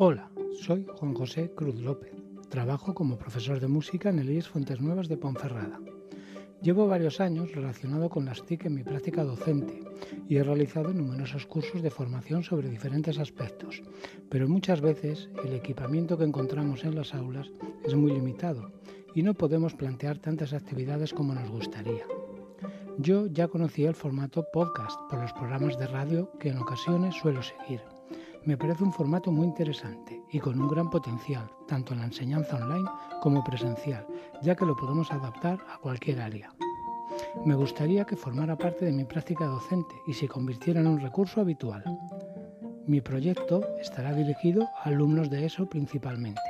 Hola, soy Juan José Cruz López. Trabajo como profesor de música en el IES Fuentes Nuevas de Ponferrada. Llevo varios años relacionado con las TIC en mi práctica docente y he realizado numerosos cursos de formación sobre diferentes aspectos, pero muchas veces el equipamiento que encontramos en las aulas es muy limitado y no podemos plantear tantas actividades como nos gustaría. Yo ya conocía el formato podcast por los programas de radio que en ocasiones suelo seguir. Me parece un formato muy interesante y con un gran potencial, tanto en la enseñanza online como presencial, ya que lo podemos adaptar a cualquier área. Me gustaría que formara parte de mi práctica docente y se convirtiera en un recurso habitual. Mi proyecto estará dirigido a alumnos de ESO principalmente